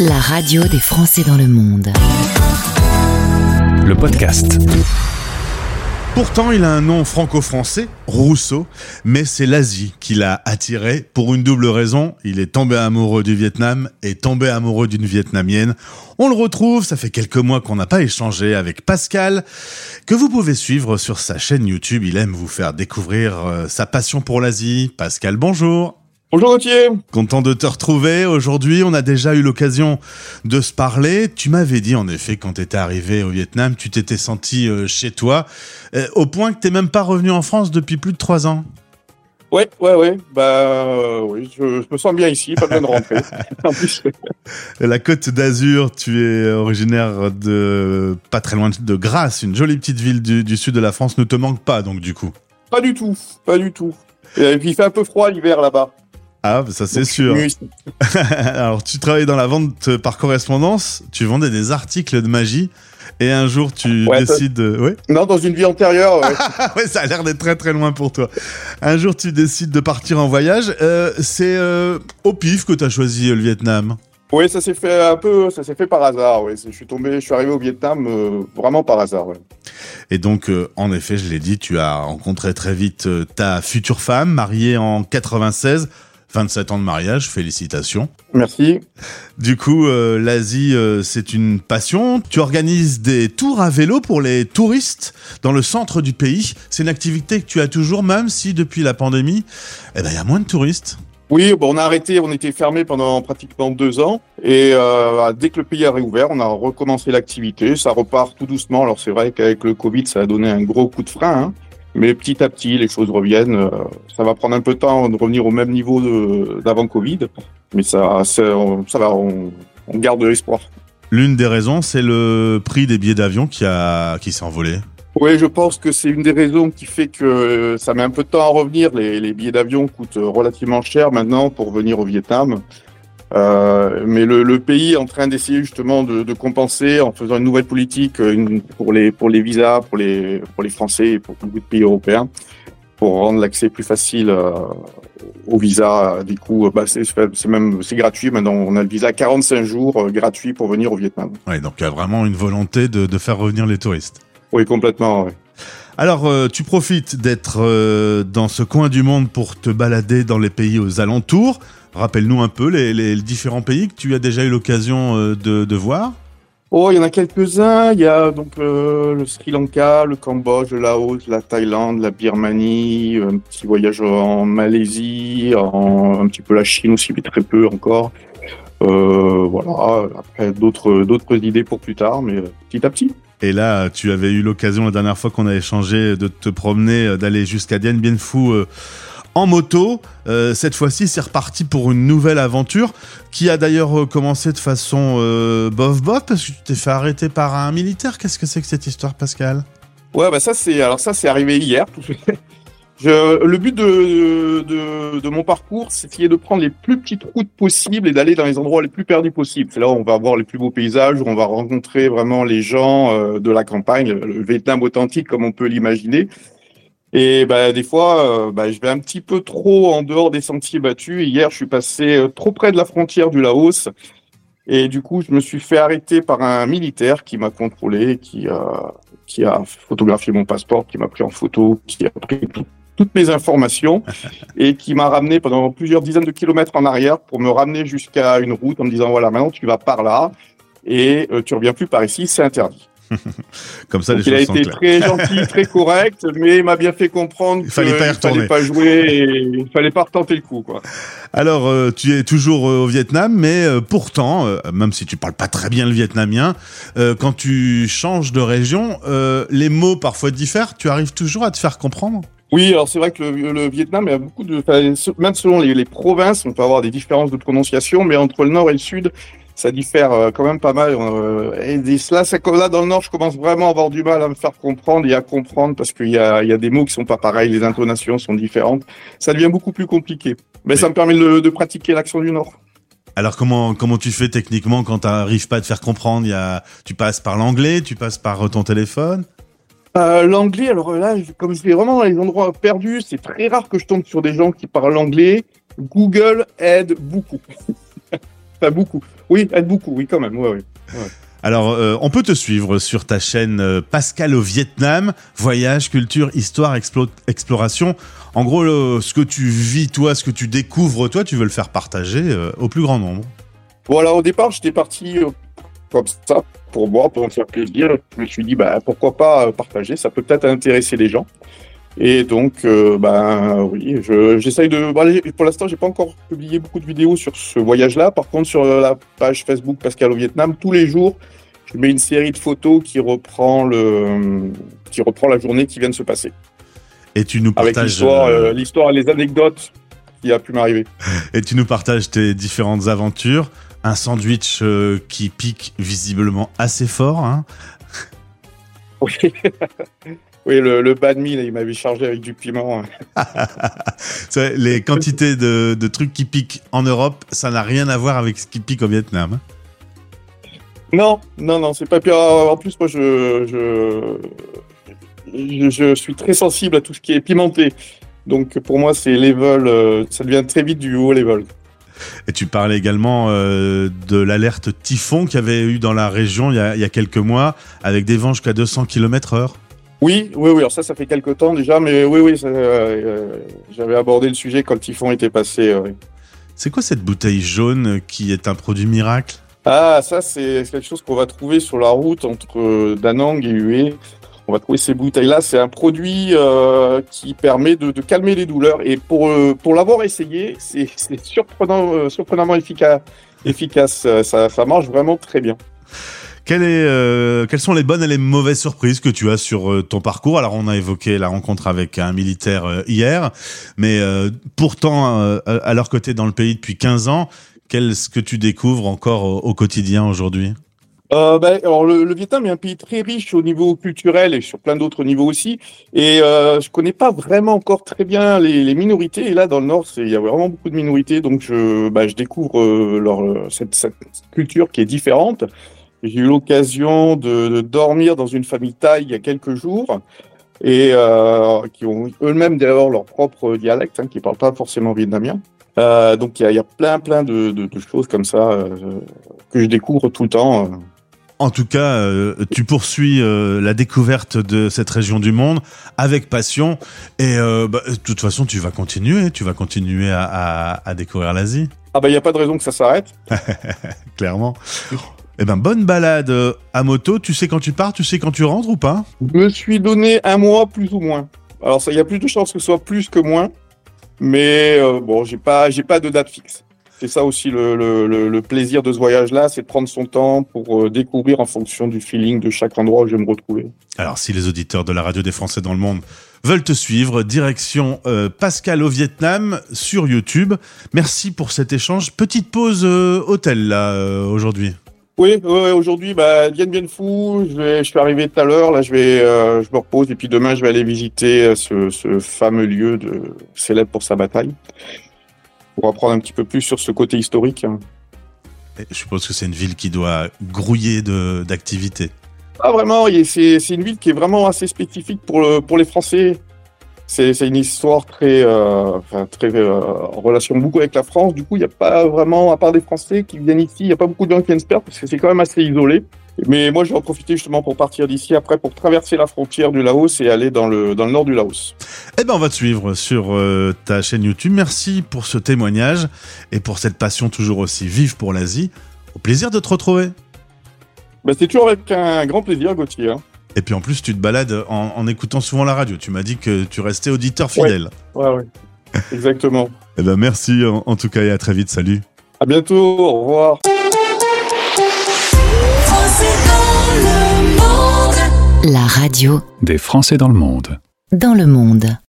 La radio des Français dans le monde. Le podcast. Pourtant, il a un nom franco-français, Rousseau, mais c'est l'Asie qui l'a attiré pour une double raison. Il est tombé amoureux du Vietnam et tombé amoureux d'une Vietnamienne. On le retrouve, ça fait quelques mois qu'on n'a pas échangé avec Pascal, que vous pouvez suivre sur sa chaîne YouTube. Il aime vous faire découvrir euh, sa passion pour l'Asie. Pascal, bonjour. Bonjour Gauthier. Content de te retrouver. Aujourd'hui, on a déjà eu l'occasion de se parler. Tu m'avais dit, en effet, quand tu étais arrivé au Vietnam, tu t'étais senti euh, chez toi, euh, au point que tu même pas revenu en France depuis plus de trois ans. Ouais, ouais, ouais. Bah, euh, oui, je, je me sens bien ici, pas besoin de rentrer. en plus, La Côte d'Azur, tu es originaire de pas très loin de Grasse, une jolie petite ville du, du sud de la France, ne te manque pas donc du coup. pas du tout, pas du tout. Et puis il fait un peu froid l'hiver là-bas. Ah, ça c'est sûr. Alors, tu travaillais dans la vente par correspondance, tu vendais des articles de magie, et un jour tu Ouais, décides. de- Ouais. Non, dans une vie antérieure, ouais. Ah ouais, ça a l'air d'être très très loin pour toi. Un jour, tu décides de partir en voyage. Euh, c'est euh, au pif que tu as choisi euh, le Vietnam. Oui, ça s'est fait un peu, ça s'est fait par hasard. Ouais. Je suis tombé, je suis arrivé au Vietnam euh, vraiment par hasard. Ouais. Et donc, euh, en effet, je l'ai dit, tu as rencontré très vite euh, ta future femme, mariée en 96, 27 ans de mariage, félicitations. Merci. Du coup, euh, l'Asie, euh, c'est une passion. Tu organises des tours à vélo pour les touristes dans le centre du pays. C'est une activité que tu as toujours, même si depuis la pandémie, eh ben, il y a moins de touristes. Oui, bon, on a arrêté, on était fermé pendant pratiquement deux ans. Et euh, dès que le pays a réouvert, on a recommencé l'activité. Ça repart tout doucement. Alors c'est vrai qu'avec le Covid, ça a donné un gros coup de frein. hein. Mais petit à petit, les choses reviennent. Euh, Ça va prendre un peu de temps de revenir au même niveau d'avant Covid. Mais ça, ça, on- ça va, on, on garde de l'espoir. L'une des raisons, c'est le prix des billets d'avion qui a qui s'est envolé. Oui, je pense que c'est une des raisons qui fait que euh, ça met un peu de temps à revenir. Les, les billets d'avion coûtent relativement cher maintenant pour venir au Vietnam. Euh, mais le, le pays est en train d'essayer justement de, de compenser en faisant une nouvelle politique euh, une- pour les pour les visas, pour les pour les Français et pour beaucoup de pays européens, pour rendre l'accès plus facile euh, au visa. Du coup, bah, c'est c'est même c'est gratuit maintenant. On a le visa 45 jours euh, gratuit pour venir au Vietnam. Ouais, donc il y a vraiment une volonté de, de faire revenir les touristes. Oui, complètement. ouais. Alors, euh, tu profites d'être euh, dans ce coin du monde pour te balader dans les pays aux alentours. Rappelle-nous un peu les, différents pays que tu as déjà eu l'occasion euh, de, voir. Oh, il y en a quelques-uns. Il y a donc le Sri Lanka, le Cambodge, le Laos, la Thaïlande, la Birmanie, un petit voyage en Malaisie, un petit peu la Chine aussi, mais très peu encore. Voilà. Après d'autres idées pour plus tard, mais petit à petit. Et là, tu avais eu l'occasion la dernière fois qu'on a échangé de te promener, euh, d'aller jusqu'à Dien Bien Phu euh, en moto. Euh, cette fois-ci, c'est reparti pour une nouvelle aventure qui a d'ailleurs commencé de façon bof bof parce que tu t'es fait arrêter par un militaire. Qu'est-ce que c'est que cette histoire, Pascal? Ouais, bah ça c'est alors ça c'est arrivé hier. Le but de, mon parcours, c'est de prendre les plus petites routes possibles et d'aller dans les endroits les plus perdus possibles. C'est là où on va voir les plus beaux paysages, où on va rencontrer vraiment les gens euh, de la campagne, le, Vietnam authentique comme on peut l'imaginer. Et bah, des fois, euh, bah, je vais un petit peu trop en dehors des sentiers battus. Hier, je suis passé euh, trop près de la frontière du Laos. Et du coup, je me suis fait arrêter par un militaire qui m'a contrôlé, qui a photographié mon passeport, qui m'a pris en photo, qui a pris tout- toutes mes informations et qui m'a ramené pendant plusieurs dizaines de kilomètres en arrière pour me ramener jusqu'à une route en me disant voilà maintenant tu vas par là et euh, tu reviens plus par ici, c'est interdit. Comme ça, Donc, les il a choses sont été très gentil, très correct, mais il m'a bien fait comprendre Il fallait pas y qu'il fallait pas jouer et il fallait pas retenter le coup quoi. Alors, euh, tu es toujours euh, au Vietnam, mais euh, pourtant, même si tu parles pas très bien le vietnamien, quand tu changes de région, les mots parfois diffèrent. Tu arrives toujours à te faire comprendre? Oui, alors c'est vrai que le, le Vietnam, il y a beaucoup de, même selon les, les provinces, on peut avoir des différences de prononciation, mais entre le nord et le sud, ça diffère euh, quand même pas mal. euh, et là, c'est comme là dans le nord, je commence vraiment à avoir du mal à me faire comprendre et à comprendre parce qu'il y a, il y a des mots qui sont pas pareils, les intonations sont différentes. Ça devient beaucoup plus compliqué. Mais Oui. ça me permet de, de pratiquer l'accent du nord. Alors, comment comment tu fais techniquement quand tu n'arrives pas à te faire comprendre? Il y a, Tu passes par l'anglais, tu passes par ton téléphone? Euh, l'anglais, alors là, comme je vais vraiment dans les endroits perdus, c'est très rare que je tombe sur des gens qui parlent anglais. Google aide beaucoup. pas beaucoup. Oui, aide beaucoup, oui, quand même. Ouais, ouais. Alors, euh, on peut te suivre sur ta chaîne euh, Pascal au Vietnam, voyage, culture, histoire, explo- exploration. En gros, le- ce que tu vis, toi, ce que tu découvres, toi, tu veux le faire partager euh, au plus grand nombre. Voilà, au départ, j'étais parti comme ça pour moi, pour me faire plaisir. Je me suis dit, bah, pourquoi pas euh, partager Ça peut peut-être intéresser les gens. Et donc, euh, ben oui, je- j'essaye de. allez, pour l'instant, j'ai pas encore publié beaucoup de vidéos sur ce voyage-là. Par contre, sur la page Facebook Pascal au Vietnam, tous les jours, je mets une série de photos qui reprend le, qui reprend la journée qui vient de se passer, Et tu nous avec partages, l'histoire, euh, euh, l'histoire les anecdotes qui a pu m'arriver. et tu nous partages tes différentes aventures. Un sandwich euh, qui pique visiblement assez fort. Hein. Oui, oui le, le banh mi, là, il m'avait chargé avec du piment. C'est- Les quantités de, de trucs qui piquent en Europe, ça n'a rien à voir avec ce qui pique au Vietnam. Non, non, non, c'est pas pire. En plus, moi, je, je, je, je suis très sensible à tout ce qui est pimenté. Donc, pour moi, c'est level, euh, ça devient très vite du haut level. Et tu parlais également euh, de l'alerte typhon qu'il y avait eu dans la région il y a, il y a quelques mois, avec des vents jusqu'à 200 km heure. Oui, oui, oui. Alors ça, ça fait quelques temps déjà, mais oui, oui, euh, euh, j'avais abordé le sujet quand le typhon était passé. euh, oui. C'est quoi cette bouteille jaune qui est un produit miracle? Ah, ça, c'est quelque chose qu'on va trouver sur la route entre Danang et Hue. On va trouver ces bouteilles-là. C'est un produit euh, qui permet de, de calmer les douleurs. Et pour, euh, pour l'avoir essayé, c'est surprenant, euh, surprenamment efficace. Ça, ça marche vraiment très bien. Quelle est, euh, Quelles sont les bonnes et les mauvaises surprises que tu as sur euh, ton parcours? Alors, on a évoqué la rencontre avec un militaire euh, hier, mais pourtant, euh, à leur côté dans le pays depuis 15 ans, qu'est-ce que tu découvres encore au quotidien aujourd'hui? Euh, ben, alors le, le Vietnam est un pays très riche au niveau culturel et sur plein d'autres niveaux aussi. Et euh, je connais pas vraiment encore très bien les, les minorités. Et là, dans le Nord, il y a vraiment beaucoup de minorités. Donc, je, ben, je découvre euh, leur, cette, cette culture qui est différente. J'ai eu l'occasion de, de dormir dans une famille thaï il y a quelques jours et euh, qui ont eux-mêmes d'ailleurs leur propre dialecte, hein, qui parlent pas forcément vietnamien. Euh, donc, il y y a plein, plein de, de, de choses comme ça que je découvre tout le temps. En tout cas, euh, tu poursuis euh, la découverte de cette région du monde avec passion. Et euh, bah, de toute façon, tu vas continuer. Tu vas continuer à, à- à découvrir l'Asie, Ah bah il n'y a pas de raison que ça s'arrête. clairement. Eh ben, bonne balade à moto. Tu sais quand tu pars, tu sais quand tu rentres ou pas? Je me suis donné un mois plus ou moins. Alors il y a plus de chances que ce soit plus que moins, mais bon, j'ai pas, j'ai pas de date fixe. C'est ça aussi le, le, le, le plaisir de ce voyage-là, c'est de prendre son temps pour euh, découvrir en fonction du feeling de chaque endroit où je vais me retrouver. Alors, si les auditeurs de la radio des Français dans le monde veulent te suivre, direction euh, Pascal au Vietnam sur YouTube. Merci pour cet échange. Petite pause euh, hôtel là euh, aujourd'hui. Oui, ouais, aujourd'hui, bah, Dien Bien Phu, je, vais, je suis arrivé tout à l'heure, là je vais, euh, je me repose et puis demain je vais aller visiter ce, ce fameux lieu de, célèbre pour sa bataille pour apprendre un petit peu plus sur ce côté historique. je suppose que c'est une ville qui doit grouiller d'activités. Ah vraiment, c'est une ville qui est vraiment assez spécifique pour, le, pour les Français. C'est c'est une histoire très, euh, enfin, très euh, en relation beaucoup avec la France. Du coup, il n'y a pas vraiment, à part des Français qui viennent ici, il n'y a pas beaucoup de gens qui viennent se perdre parce que c'est quand même assez isolé. Mais moi, je vais en profiter justement pour partir d'ici après pour traverser la frontière du Laos et aller dans le, dans le nord du Laos. Eh ben, on va te suivre sur euh, ta chaîne YouTube. Merci pour ce témoignage et pour cette passion toujours aussi vive pour l'Asie. Au plaisir de te retrouver. Ben, c'est toujours avec un grand plaisir, Gauthier. hein. Et puis en plus, tu te balades en, en écoutant souvent la radio. Tu m'as dit que tu restais auditeur fidèle. Ouais, ouais. Exactement. Eh ben, merci en, en tout cas et à très vite. Salut. À bientôt. Au revoir. La radio Des Français dans le monde. dans le monde.